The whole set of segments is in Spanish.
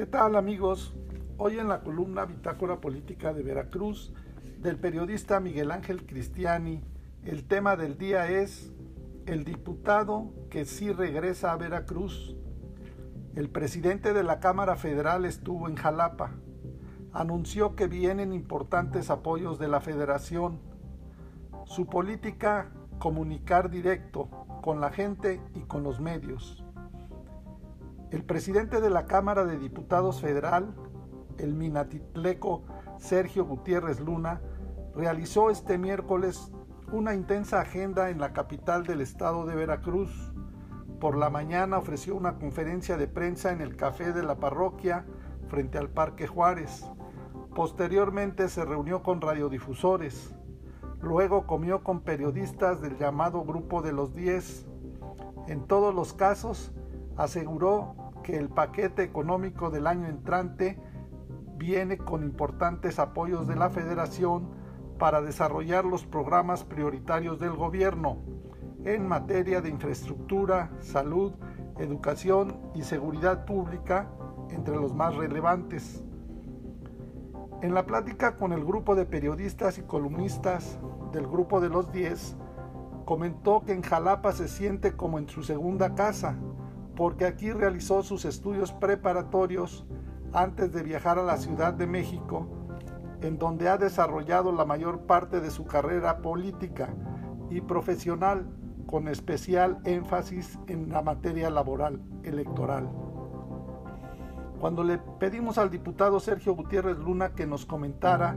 ¿Qué tal amigos? Hoy en la columna Bitácora Política de Veracruz del periodista Miguel Ángel Cristiani, el tema del día es el diputado que sí regresa a Veracruz. El presidente de la Cámara Federal estuvo en Jalapa. Anunció que vienen importantes apoyos de la federación. Su política, comunicar directo con la gente y con los medios. El presidente de la Cámara de Diputados Federal, el minatitleco Sergio Gutiérrez Luna, realizó este miércoles una intensa agenda en la capital del estado de Veracruz. Por la mañana ofreció una conferencia de prensa en el café de la parroquia frente al Parque Juárez. Posteriormente se reunió con radiodifusores. Luego comió con periodistas del llamado Grupo de los Diez. En todos los casos, aseguró que el paquete económico del año entrante viene con importantes apoyos de la Federación para desarrollar los programas prioritarios del gobierno en materia de infraestructura, salud, educación y seguridad pública, entre los más relevantes. En la plática con el grupo de periodistas y columnistas del grupo de los 10, comentó que en Jalapa se siente como en su segunda casa, porque aquí realizó sus estudios preparatorios antes de viajar a la Ciudad de México, en donde ha desarrollado la mayor parte de su carrera política y profesional, con especial énfasis en la materia laboral electoral. Cuando le pedimos al diputado Sergio Gutiérrez Luna que nos comentara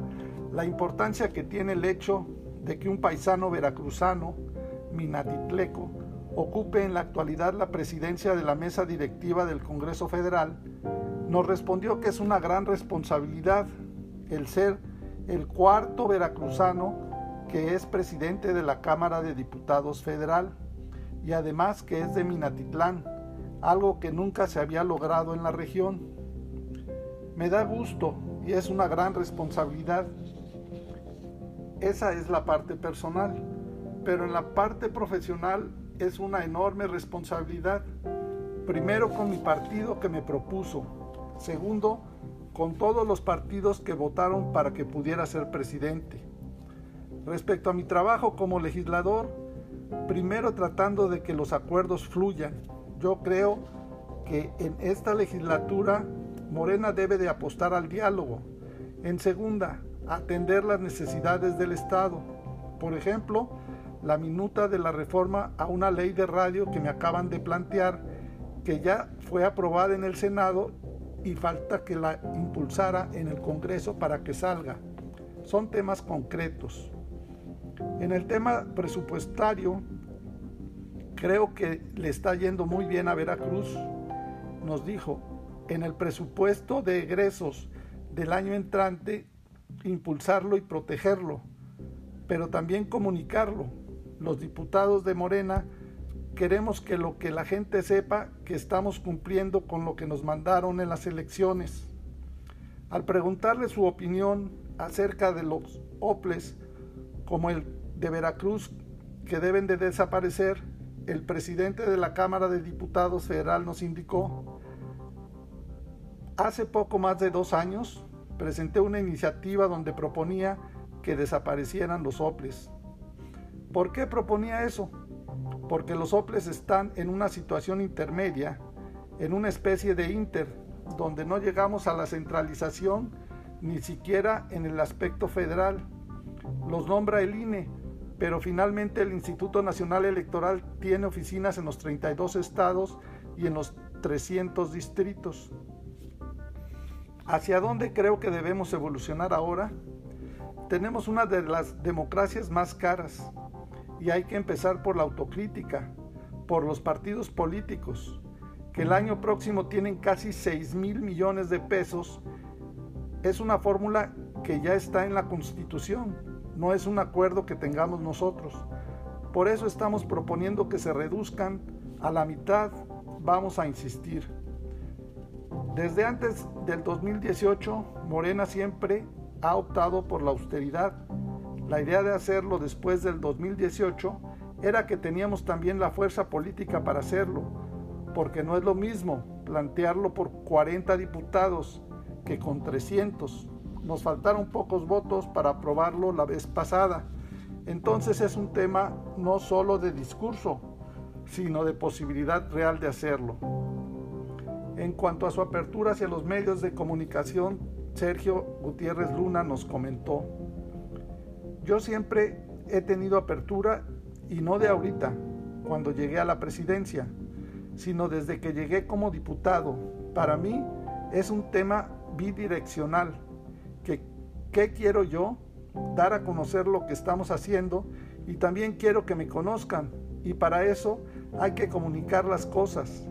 la importancia que tiene el hecho de que un paisano veracruzano, Minatitleco, ocupe en la actualidad la presidencia de la mesa directiva del Congreso Federal, nos respondió que es una gran responsabilidad el ser el cuarto veracruzano que es presidente de la Cámara de Diputados Federal y además que es de Minatitlán, algo que nunca se había logrado en la región. Me da gusto y es una gran responsabilidad. Esa es la parte personal, pero en la parte profesional es una enorme responsabilidad. Primero con mi partido que me propuso. Segundo, con todos los partidos que votaron para que pudiera ser presidente. Respecto a mi trabajo como legislador, primero tratando de que los acuerdos fluyan. Yo creo que en esta legislatura Morena debe de apostar al diálogo. En segunda, atender las necesidades del Estado. Por ejemplo, la minuta de la reforma a una ley de radio que me acaban de plantear, que ya fue aprobada en el Senado y falta que la impulsara en el Congreso para que salga. Son temas concretos. En el tema presupuestario, creo que le está yendo muy bien a Veracruz. Nos dijo, en el presupuesto de egresos del año entrante, impulsarlo y protegerlo, pero también comunicarlo los diputados de Morena, queremos que lo que la gente sepa que estamos cumpliendo con lo que nos mandaron en las elecciones. Al preguntarle su opinión acerca de los OPLES, como el de Veracruz, que deben de desaparecer, el presidente de la Cámara de Diputados Federal nos indicó, hace poco más de dos años presenté una iniciativa donde proponía que desaparecieran los OPLES. ¿Por qué proponía eso? Porque los OPLES están en una situación intermedia, en una especie de inter, donde no llegamos a la centralización ni siquiera en el aspecto federal. Los nombra el INE, pero finalmente el Instituto Nacional Electoral tiene oficinas en los 32 estados y en los 300 distritos. ¿Hacia dónde creo que debemos evolucionar ahora? Tenemos una de las democracias más caras, y hay que empezar por la autocrítica, por los partidos políticos, que el año próximo tienen casi 6 mil millones de pesos. Es una fórmula que ya está en la Constitución, no es un acuerdo que tengamos nosotros. Por eso estamos proponiendo que se reduzcan a la mitad, vamos a insistir. Desde antes del 2018, Morena siempre ha optado por la austeridad la idea de hacerlo después del 2018 era que teníamos también la fuerza política para hacerlo, porque no es lo mismo plantearlo por 40 diputados, que con 300 nos faltaron pocos votos para aprobarlo la vez pasada. Entonces es un tema no solo de discurso, sino de posibilidad real de hacerlo. En cuanto a su apertura hacia los medios de comunicación, Sergio Gutiérrez Luna nos comentó, yo siempre he tenido apertura y no de ahorita, cuando llegué a la presidencia, sino desde que llegué como diputado. Para mí es un tema bidireccional, que qué quiero yo dar a conocer lo que estamos haciendo y también quiero que me conozcan y para eso hay que comunicar las cosas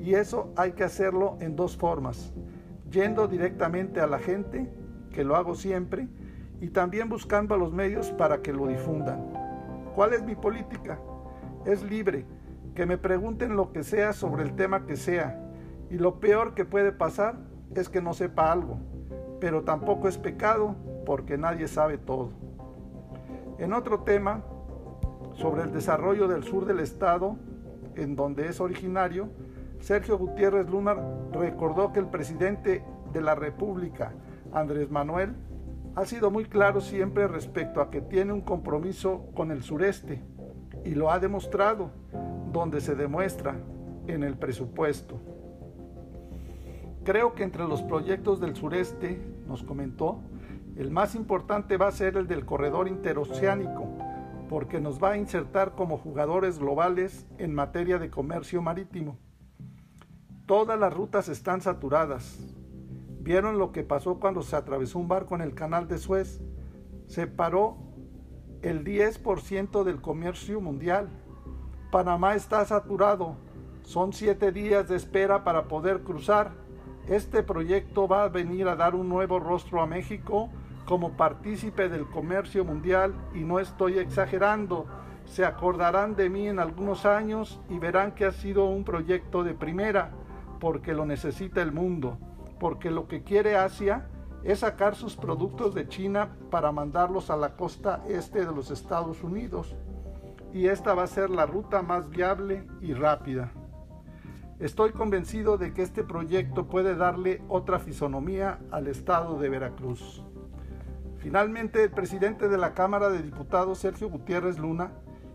y eso hay que hacerlo en dos formas, yendo directamente a la gente, que lo hago siempre, y también buscando a los medios para que lo difundan. ¿Cuál es mi política? Es libre, que me pregunten lo que sea sobre el tema que sea, y lo peor que puede pasar es que no sepa algo, pero tampoco es pecado porque nadie sabe todo. En otro tema, sobre el desarrollo del sur del estado, en donde es originario, Sergio Gutiérrez Luna recordó que el presidente de la República, Andrés Manuel, ha sido muy claro siempre respecto a que tiene un compromiso con el sureste y lo ha demostrado, donde se demuestra en el presupuesto. Creo que entre los proyectos del sureste, nos comentó, el más importante va a ser el del corredor interoceánico, porque nos va a insertar como jugadores globales en materia de comercio marítimo. Todas las rutas están saturadas, ¿Vieron lo que pasó cuando se atravesó un barco en el canal de Suez? Se paró el 10% del comercio mundial. Panamá está saturado. Son siete días de espera para poder cruzar. Este proyecto va a venir a dar un nuevo rostro a México como partícipe del comercio mundial y no estoy exagerando. Se acordarán de mí en algunos años y verán que ha sido un proyecto de primera porque lo necesita el mundo porque lo que quiere Asia es sacar sus productos de China para mandarlos a la costa este de los Estados Unidos. Y esta va a ser la ruta más viable y rápida. Estoy convencido de que este proyecto puede darle otra fisonomía al estado de Veracruz. Finalmente, el presidente de la Cámara de Diputados, Sergio Gutiérrez Luna,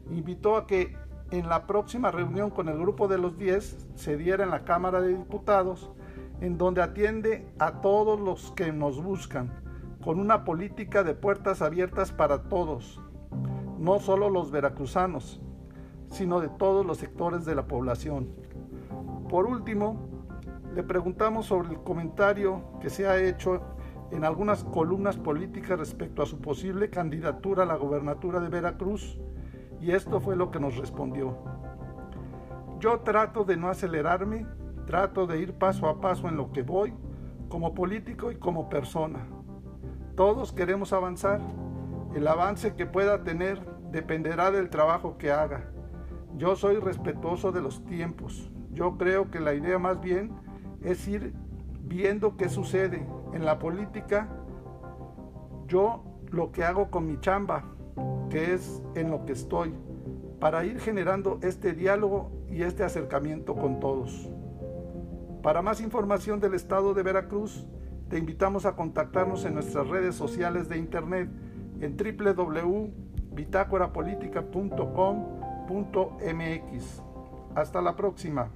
invitó a que en la próxima reunión con el grupo de los 10 se diera en la Cámara de Diputados en donde atiende a todos los que nos buscan, con una política de puertas abiertas para todos, no solo los veracruzanos, sino de todos los sectores de la población. Por último, le preguntamos sobre el comentario que se ha hecho en algunas columnas políticas respecto a su posible candidatura a la gobernatura de Veracruz, y esto fue lo que nos respondió. Yo trato de no acelerarme Trato de ir paso a paso en lo que voy, como político y como persona. Todos queremos avanzar. El avance que pueda tener dependerá del trabajo que haga. Yo soy respetuoso de los tiempos. Yo creo que la idea más bien es ir viendo qué sucede en la política. Yo lo que hago con mi chamba, que es en lo que estoy, para ir generando este diálogo y este acercamiento con todos. Para más información del estado de Veracruz, te invitamos a contactarnos en nuestras redes sociales de internet en www.bitácorapolítica.com.mx. Hasta la próxima.